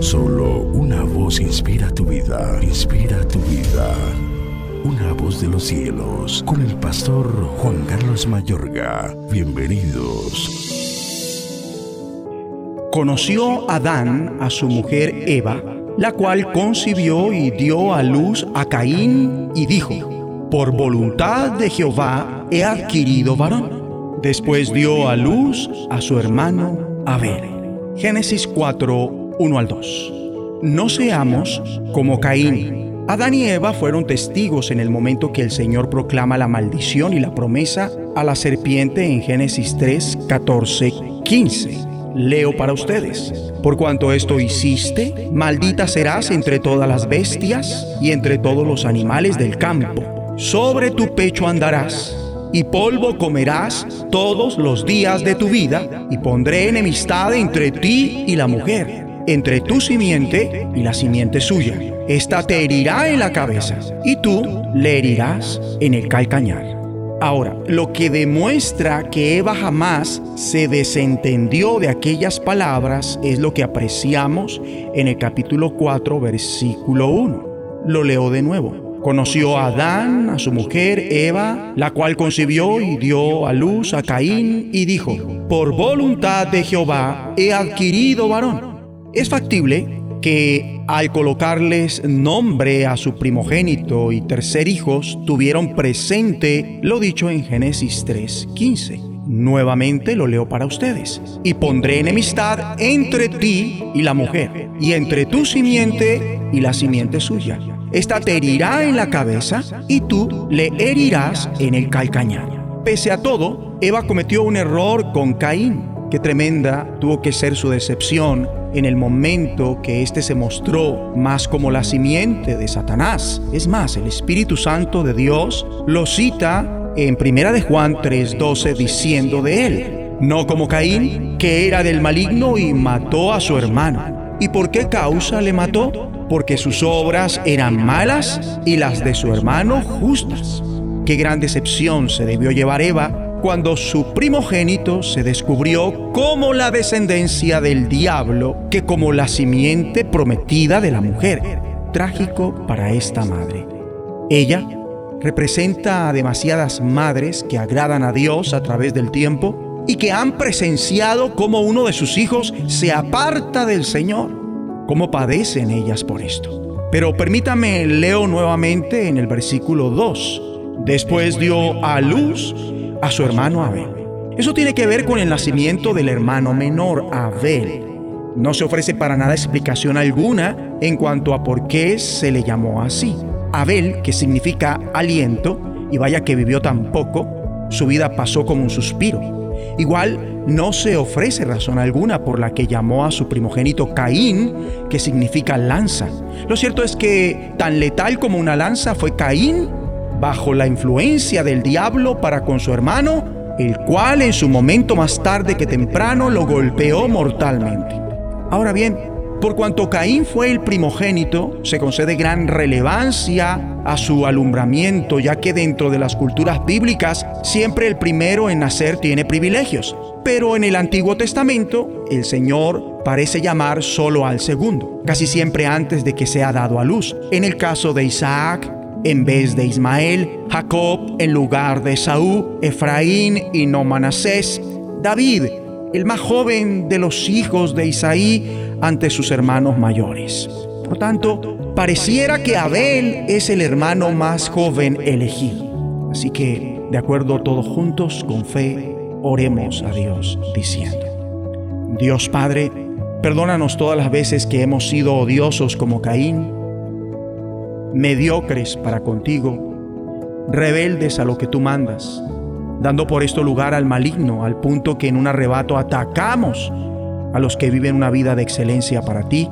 Solo una voz inspira tu vida, inspira tu vida. Una voz de los cielos, con el pastor Juan Carlos Mayorga. Bienvenidos. Conoció Adán a su mujer Eva, la cual concibió y dio a luz a Caín y dijo, por voluntad de Jehová he adquirido varón. Después dio a luz a su hermano Abel. Génesis 4, 1 al 2. No seamos como Caín. Adán y Eva fueron testigos en el momento que el Señor proclama la maldición y la promesa a la serpiente en Génesis 3, 14, 15. Leo para ustedes. Por cuanto esto hiciste, maldita serás entre todas las bestias y entre todos los animales del campo. Sobre tu pecho andarás y polvo comerás todos los días de tu vida, y pondré enemistad entre ti y la mujer, entre tu simiente y la simiente suya. Esta te herirá en la cabeza, y tú le herirás en el calcañar. Ahora, lo que demuestra que Eva jamás se desentendió de aquellas palabras es lo que apreciamos en el capítulo 4, versículo 1. Lo leo de nuevo. Conoció a Adán, a su mujer Eva, la cual concibió y dio a luz a Caín y dijo, por voluntad de Jehová he adquirido varón. Es factible que al colocarles nombre a su primogénito y tercer hijos tuvieron presente lo dicho en Génesis 3:15. Nuevamente lo leo para ustedes. Y pondré enemistad entre ti y la mujer, y entre tu simiente y la simiente suya esta te herirá en la cabeza y tú le herirás en el calcañar. Pese a todo, Eva cometió un error con Caín. Qué tremenda tuvo que ser su decepción en el momento que éste se mostró más como la simiente de Satanás. Es más, el Espíritu Santo de Dios lo cita en Primera de Juan 3:12 diciendo de él, no como Caín, que era del maligno y mató a su hermano. ¿Y por qué causa le mató? porque sus obras eran malas y las de su hermano justas. Qué gran decepción se debió llevar Eva cuando su primogénito se descubrió como la descendencia del diablo que como la simiente prometida de la mujer. Trágico para esta madre. Ella representa a demasiadas madres que agradan a Dios a través del tiempo y que han presenciado cómo uno de sus hijos se aparta del Señor cómo padecen ellas por esto. Pero permítame, leo nuevamente en el versículo 2. Después dio a luz a su hermano Abel. Eso tiene que ver con el nacimiento del hermano menor, Abel. No se ofrece para nada explicación alguna en cuanto a por qué se le llamó así. Abel, que significa aliento, y vaya que vivió tan poco, su vida pasó como un suspiro. Igual no se ofrece razón alguna por la que llamó a su primogénito Caín, que significa lanza. Lo cierto es que tan letal como una lanza fue Caín bajo la influencia del diablo para con su hermano, el cual en su momento más tarde que temprano lo golpeó mortalmente. Ahora bien, por cuanto Caín fue el primogénito, se concede gran relevancia a su alumbramiento, ya que dentro de las culturas bíblicas siempre el primero en nacer tiene privilegios. Pero en el Antiguo Testamento el Señor parece llamar solo al segundo, casi siempre antes de que sea dado a luz. En el caso de Isaac, en vez de Ismael, Jacob en lugar de Saúl, Efraín y no Manasés, David, el más joven de los hijos de Isaí, ante sus hermanos mayores. Por tanto, pareciera que Abel es el hermano más joven elegido. Así que, de acuerdo todos juntos, con fe, oremos a Dios diciendo, Dios Padre, perdónanos todas las veces que hemos sido odiosos como Caín, mediocres para contigo, rebeldes a lo que tú mandas, dando por esto lugar al maligno, al punto que en un arrebato atacamos a los que viven una vida de excelencia para ti,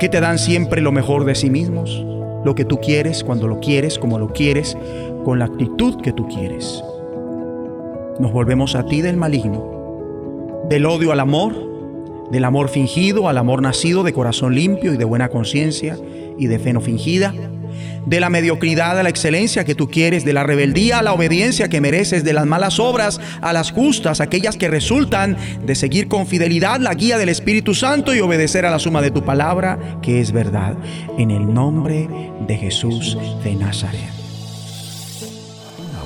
que te dan siempre lo mejor de sí mismos, lo que tú quieres, cuando lo quieres, como lo quieres, con la actitud que tú quieres. Nos volvemos a ti del maligno, del odio al amor, del amor fingido al amor nacido de corazón limpio y de buena conciencia y de fe no fingida, de la mediocridad a la excelencia que tú quieres, de la rebeldía a la obediencia que mereces, de las malas obras a las justas, aquellas que resultan de seguir con fidelidad la guía del Espíritu Santo y obedecer a la suma de tu palabra, que es verdad, en el nombre de Jesús de Nazaret.